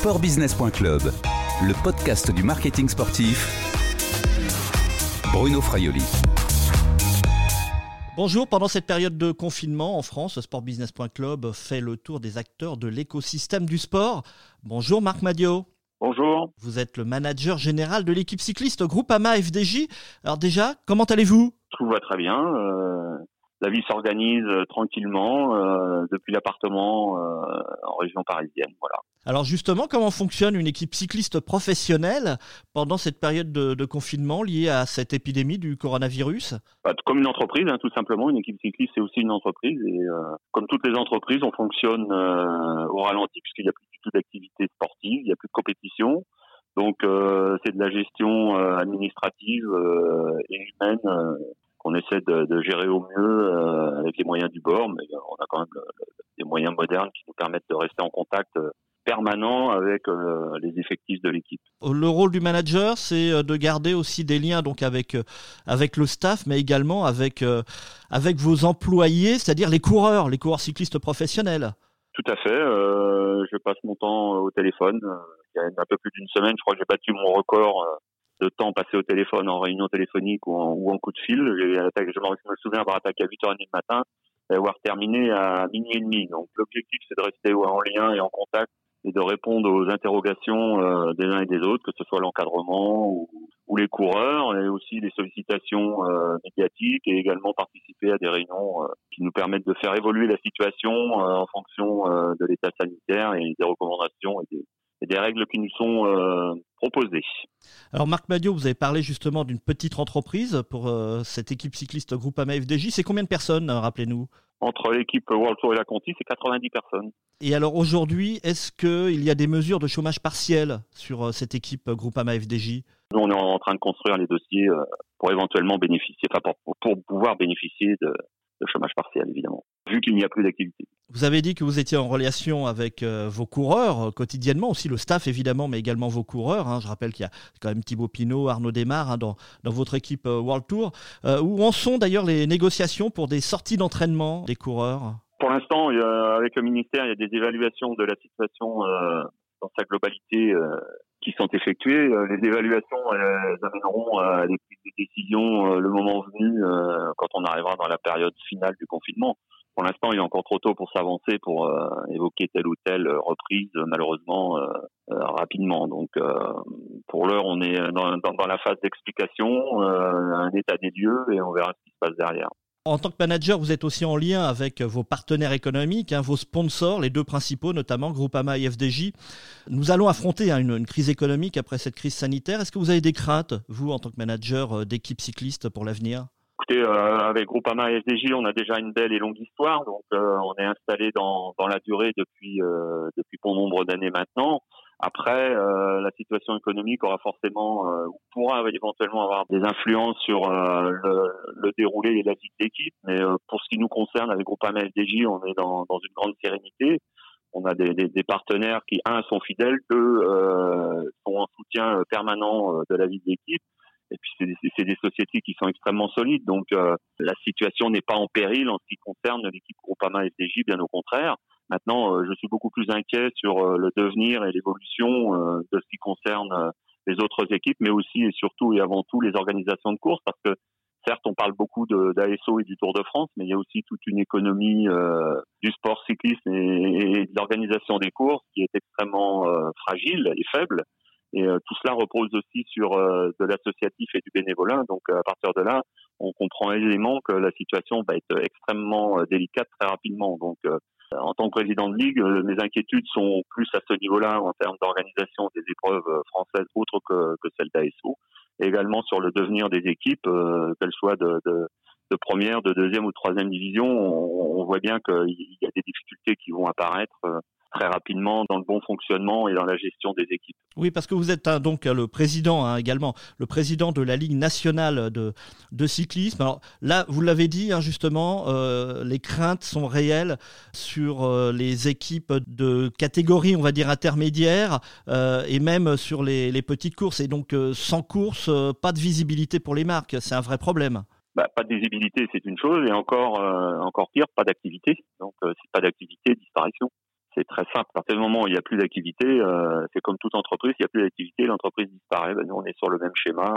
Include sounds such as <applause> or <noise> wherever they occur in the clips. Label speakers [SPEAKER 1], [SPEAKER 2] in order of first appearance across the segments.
[SPEAKER 1] Sportbusiness.club, le podcast du marketing sportif. Bruno Fraioli.
[SPEAKER 2] Bonjour, pendant cette période de confinement en France, Sportbusiness.club fait le tour des acteurs de l'écosystème du sport. Bonjour Marc Madio.
[SPEAKER 3] Bonjour.
[SPEAKER 2] Vous êtes le manager général de l'équipe cycliste Groupama FDJ. Alors déjà, comment allez-vous?
[SPEAKER 3] Tout va très bien. Euh, la vie s'organise euh, tranquillement euh, depuis l'appartement euh, en région parisienne. Voilà.
[SPEAKER 2] Alors justement, comment fonctionne une équipe cycliste professionnelle pendant cette période de, confinement liée à cette épidémie du coronavirus?
[SPEAKER 3] Bah, Comme une entreprise, hein, tout simplement. Une équipe cycliste, c'est aussi une entreprise. Et comme toutes les entreprises, on fonctionne au ralenti puisqu'il n'y a plus du tout d'activité sportive, il n'y a plus de compétition. Donc c'est de la gestion administrative et humaine qu'on essaie de, gérer au mieux euh, avec les moyens du bord, mais on a quand même des moyens modernes qui nous permettent de rester en contact euh, permanent avec euh, les effectifs de l'équipe.
[SPEAKER 2] Le rôle du manager, c'est de garder aussi des liens donc avec avec le staff, mais également avec avec vos employés, c'est-à-dire les coureurs, les coureurs cyclistes professionnels.
[SPEAKER 3] Tout à fait. je passe mon temps au téléphone. Il y a un peu plus d'une semaine, je crois que j'ai battu mon record de temps passé au téléphone en réunion téléphonique ou en, ou en coup de fil. Je me souviens avoir attaqué à 8h30 du matin et avoir terminé à minuit et demi. Donc l'objectif c'est de rester en lien et en contact et de répondre aux interrogations euh, des uns et des autres, que ce soit l'encadrement ou, ou, les coureurs, et aussi les sollicitations euh, médiatiques, et également participer à des réunions euh, qui nous permettent de faire évoluer la situation en fonction de l'état sanitaire et des recommandations et des, et des règles qui nous sont euh, proposées.
[SPEAKER 2] Alors Marc Madio, vous avez parlé justement d'une petite entreprise pour euh, cette équipe cycliste Groupama FDJ. C'est combien de personnes, euh, rappelez-nous?
[SPEAKER 3] Entre l'équipe World Tour et la Conti, c'est 90 personnes.
[SPEAKER 2] Et alors aujourd'hui, est-ce qu'il y a des mesures de chômage partiel sur cette équipe Groupama FDJ
[SPEAKER 3] Nous, on est en train de construire les dossiers pour éventuellement bénéficier, enfin pour, pour pouvoir bénéficier de, de chômage partiel, évidemment, vu qu'il n'y a plus d'activité.
[SPEAKER 2] Vous avez dit que vous étiez en relation avec euh, vos coureurs euh, quotidiennement, aussi le staff évidemment, mais également vos coureurs. Hein. Je rappelle qu'il y a quand même Thibaut Pinot, Arnaud Desmar hein, dans, dans, votre équipe euh, World Tour. où en sont d'ailleurs les négociations pour des sorties d'entraînement des coureurs?
[SPEAKER 3] Pour l'instant, avec le ministère, il y a des évaluations de la situation dans sa globalité qui sont effectuées. Les évaluations elles amèneront à des prises décision le moment venu quand on arrivera dans la période finale du confinement pour l'instant, il est encore trop tôt pour s'avancer, pour euh, évoquer telle ou telle reprise, malheureusement, euh, euh, rapidement. Donc, pour l'heure, on est dans, dans, la phase d'explication, un état des lieux, et on verra ce qui se passe derrière.
[SPEAKER 2] En tant que manager, vous êtes aussi en lien avec vos partenaires économiques, hein, vos sponsors, les deux principaux, notamment Groupama et FDJ. Nous allons affronter hein, une, crise économique après cette crise sanitaire. Est-ce que vous avez des craintes, vous, en tant que manager d'équipe cycliste, pour l'avenir?
[SPEAKER 3] Euh, avec Groupama et FDJ, on a déjà une belle et longue histoire. Donc, euh, on est installé dans, dans la durée depuis euh, depuis bon nombre d'années maintenant. Après, la situation économique aura forcément ou pourra éventuellement avoir des influences sur le, le, déroulé et la vie de l'équipe. Mais pour ce qui nous concerne, avec Groupama FDJ, on est dans, dans une grande sérénité. On a des, des, des, partenaires qui, un, sont fidèles, deux, sont en soutien permanent de la vie de l'équipe et puis c'est des, sociétés qui sont extrêmement solides, donc euh, la situation n'est pas en péril en ce qui concerne l'équipe Groupama FDJ, bien au contraire. Maintenant, euh, je suis beaucoup plus inquiet sur euh, le devenir et l'évolution de ce qui concerne les autres équipes, mais aussi et surtout et avant tout les organisations de course, parce que certes, on parle beaucoup d'ASO et du Tour de France, mais il y a aussi toute une économie du sport cycliste et, et de l'organisation des courses qui est extrêmement fragile et faible. Et euh, tout cela repose aussi sur euh, de l'associatif et du bénévolat. Donc à partir de là, on comprend aisément que la situation va être extrêmement euh, délicate très rapidement. Donc en tant que président de ligue, mes inquiétudes sont plus à ce niveau-là en termes d'organisation des épreuves françaises autres que, celles d'ASO, également sur le devenir des équipes, qu'elles soient de, première, de deuxième ou de troisième division. On, on voit bien qu'il y a des difficultés qui vont apparaître très rapidement dans le bon fonctionnement et dans la gestion des équipes.
[SPEAKER 2] Oui, parce que vous êtes hein, donc le président hein, également, le président de la Ligue nationale de, de cyclisme. Alors là, vous l'avez dit hein, justement, euh, les craintes sont réelles sur euh, les équipes de catégorie, on va dire intermédiaire, euh, et même sur les, les, petites courses. Et donc sans course, pas de visibilité pour les marques. C'est un vrai problème.
[SPEAKER 3] Bah, pas de visibilité, c'est une chose, et encore, encore pire, pas d'activité. Donc, c'est pas d'activité, disparition C'est très simple. À partir du moment où il n'y a plus d'activité, euh, c'est comme toute entreprise, il n'y a plus d'activité, l'entreprise disparaît. Ben, nous, on est sur le même schéma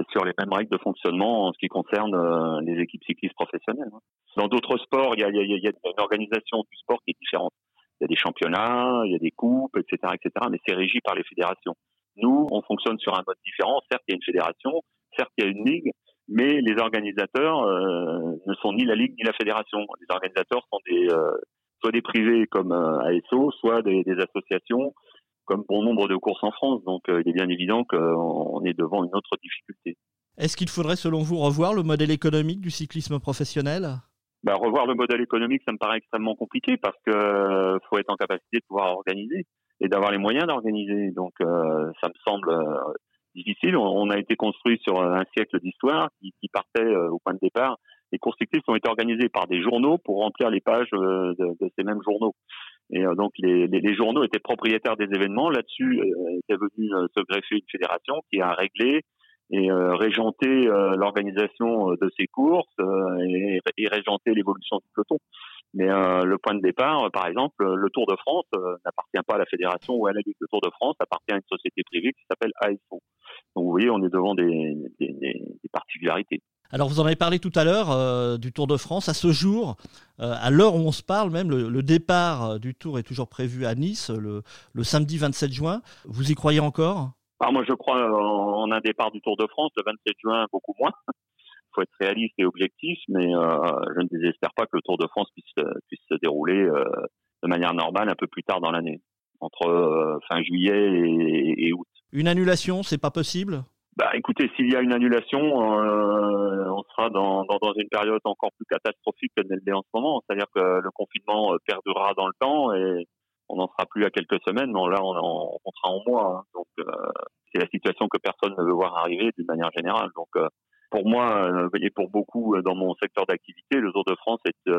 [SPEAKER 3] et sur les mêmes règles de fonctionnement en ce qui concerne les équipes cyclistes professionnelles. Hein. Dans d'autres sports, il y a, y, y a, une organisation du sport qui est différente. Il y a des championnats, il y a des coupes, etc., etc., mais c'est régi par les fédérations. Nous, on fonctionne sur un mode différent. Certes, il y a une fédération, certes, il y a une ligue, mais les organisateurs euh, ne sont ni la ligue ni la fédération. Les organisateurs sont des euh, soit des privés comme euh, ASO, soit des, des, associations comme bon nombre de courses en France. Donc, il est bien évident qu'on est devant une autre difficulté.
[SPEAKER 2] Est-ce qu'il faudrait, selon vous, revoir le modèle économique du cyclisme professionnel?
[SPEAKER 3] Bah, revoir le modèle économique, ça me paraît extrêmement compliqué parce que faut être en capacité de pouvoir organiser et d'avoir les moyens d'organiser. Donc, ça me semble difficile. On, a été construit sur un siècle d'histoire qui, qui, partait euh, au point de départ. Les courses cyclistes ont été organisées par des journaux pour remplir les pages euh, de, de ces mêmes journaux. Et euh, donc les, les, les, journaux étaient propriétaires des événements. Là-dessus était venue se greffer une fédération qui a réglé et régenté l'organisation de ces courses et, et régenté l'évolution du peloton. Mais euh, le point de départ, par exemple, le Tour de France n'appartient pas à la fédération ou à la Ligue. Le Tour de France appartient à une société privée qui s'appelle ASO. Donc vous voyez, on est devant des, des, des particularités.
[SPEAKER 2] Alors vous en avez parlé tout à l'heure euh, du Tour de France. À ce jour, euh, à l'heure où on se parle même, le, le, départ du Tour est toujours prévu à Nice le, le, samedi 27 juin. Vous y croyez encore?
[SPEAKER 3] Alors moi je crois en, en, un départ du Tour de France le 27 juin, beaucoup moins. Il <laughs> faut être réaliste et objectif, mais euh, je ne désespère pas que le Tour de France puisse, puisse se dérouler euh, de manière normale un peu plus tard dans l'année, entre euh, fin juillet et, et août.
[SPEAKER 2] Une annulation, c'est pas possible?
[SPEAKER 3] Bah, écoutez, s'il y a une annulation, euh, on sera dans, dans, dans, une période encore plus catastrophique que l'est en ce moment. C'est-à-dire que le confinement euh, perdurera dans le temps et on n'en sera plus à quelques semaines. Non, là, on, en, on sera en mois. Hein. Donc, euh, c'est la situation que personne ne veut voir arriver d'une manière générale. Donc, euh, pour moi euh, et pour beaucoup dans mon secteur d'activité, le Tour de France est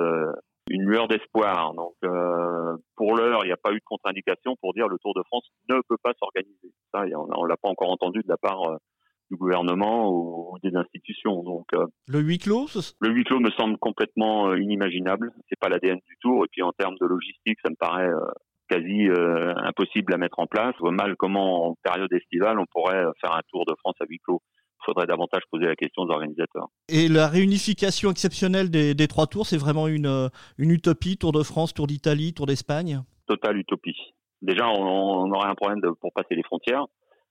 [SPEAKER 3] une lueur d'espoir. Donc, pour l'heure, il n'y a pas eu de contre-indication pour dire le Tour de France ne peut pas s'organiser. Ça, on, on l'a pas encore entendu de la part du gouvernement ou, des institutions. Donc
[SPEAKER 2] euh, le huis clos,
[SPEAKER 3] le huis clos me semble complètement euh, inimaginable. C'est pas l'ADN du tour. Et puis en termes de logistique, ça me paraît euh, quasi euh, impossible à mettre en place. Je vois mal comment en période estivale on pourrait faire un tour de France à huis clos. Il faudrait davantage poser la question aux organisateurs.
[SPEAKER 2] Et la réunification exceptionnelle des, des trois tours, c'est vraiment une, une utopie? Tour de France, Tour d'Italie, Tour d'Espagne?
[SPEAKER 3] Totale utopie. Déjà, on, on aurait un problème de, pour passer les frontières.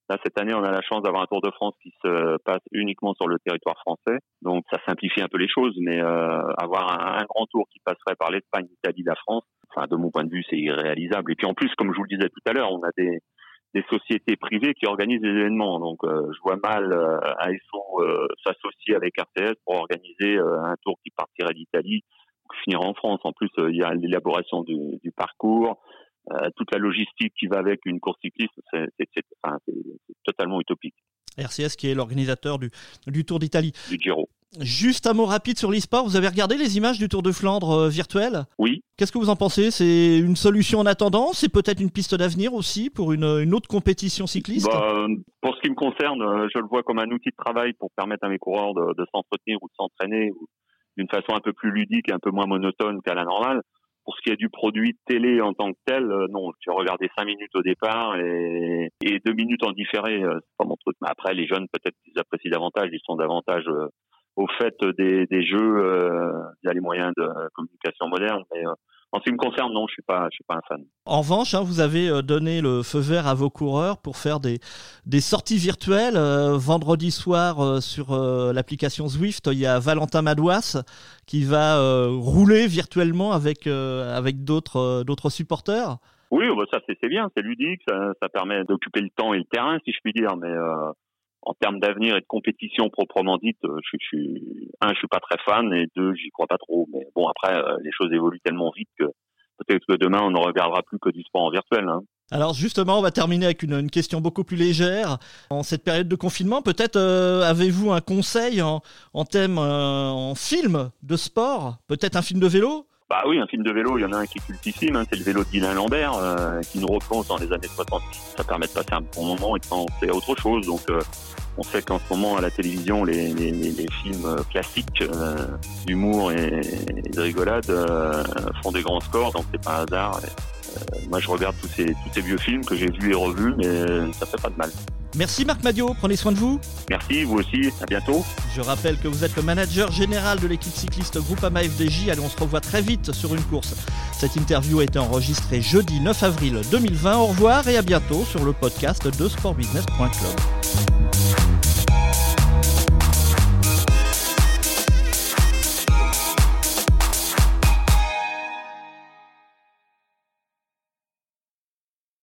[SPEAKER 3] Là, cette année, on a la chance d'avoir un Tour de France qui se passe uniquement sur le territoire français. Donc, ça simplifie un peu les choses, mais euh, avoir un, grand tour qui passerait par l'Espagne, l'Italie, la France, enfin, de mon point de vue, c'est irréalisable. Et puis, en plus, comme je vous le disais tout à l'heure, on a des, des sociétés privées qui organisent des événements. Donc, euh, je vois mal euh, ASO euh, s'associer avec RTS pour organiser euh, un tour qui partirait d'Italie, finir en France. En plus, euh, il y a l'élaboration du, du parcours, euh, toute la logistique qui va avec une course cycliste, c'est enfin, totalement utopique.
[SPEAKER 2] RCS qui est l'organisateur du, du, Tour d'Italie.
[SPEAKER 3] Du Giro.
[SPEAKER 2] Juste un mot rapide sur l'e-sport. Vous avez regardé les images du Tour de Flandre euh, virtuel?
[SPEAKER 3] Oui.
[SPEAKER 2] Qu'est-ce que vous en pensez? C'est une solution en attendant? C'est peut-être une piste d'avenir aussi pour une, une, autre compétition cycliste?
[SPEAKER 3] Bah, Pour ce qui me concerne, euh, je le vois comme un outil de travail pour permettre à mes coureurs de, de s'entretenir ou de s'entraîner d'une façon un peu plus ludique et un peu moins monotone qu'à la normale. Pour ce qui est du produit télé en tant que tel, euh, non, j'ai regardé cinq minutes au départ et, et deux minutes en différé, euh, c'est pas mon truc. Mais après, les jeunes, peut-être qu'ils apprécient davantage, ils sont davantage euh, au fait des, jeux euh, via les moyens de communication modernes. Mais en ce qui me concerne, non, je suis pas, je suis pas un fan.
[SPEAKER 2] En revanche, hein, vous avez euh, donné le feu vert à vos coureurs pour faire des, des sorties virtuelles. Euh, vendredi soir, euh, sur euh, l'application Zwift, il y a Valentin Madouas qui va rouler virtuellement avec, avec d'autres, d'autres supporters.
[SPEAKER 3] Oui, bah ça c'est bien, c'est ludique, ça, ça permet d'occuper le temps et le terrain, si je puis dire, mais en termes d'avenir et de compétition proprement dite, je, je suis un, je suis pas très fan, et deux, j'y crois pas trop. Mais bon, après, les choses évoluent tellement vite que peut-être que demain, on ne regardera plus que du sport en virtuel. Hein.
[SPEAKER 2] Alors justement, on va terminer avec une, question beaucoup plus légère. En cette période de confinement, peut-être euh, avez-vous un conseil en, thème, euh, en film de sport? Peut-être un film de vélo?
[SPEAKER 3] Bah oui, un film de vélo, il y en a un qui est cultissime, hein, c'est le vélo de Dylan Lambert, euh, qui nous replonge dans les années 60. Ça permet de passer un bon moment et de penser à autre chose. Donc euh, on sait qu'en ce moment à la télévision, les, les, les films classiques euh, d'humour et, de rigolade euh, font des grands scores, donc c'est pas un hasard. Et moi, je regarde tous ces, tous ces vieux films que j'ai vus et revus, mais ça fait pas de mal.
[SPEAKER 2] Merci Marc Madio, prenez soin de vous.
[SPEAKER 3] Merci, vous aussi, à bientôt.
[SPEAKER 2] Je rappelle que vous êtes le manager général de l'équipe cycliste Groupama FDJ. Allez, on se revoit très vite sur une course. Cette interview a été enregistrée jeudi 9 avril 2020. Au revoir et à bientôt sur le podcast de sportbusiness.club.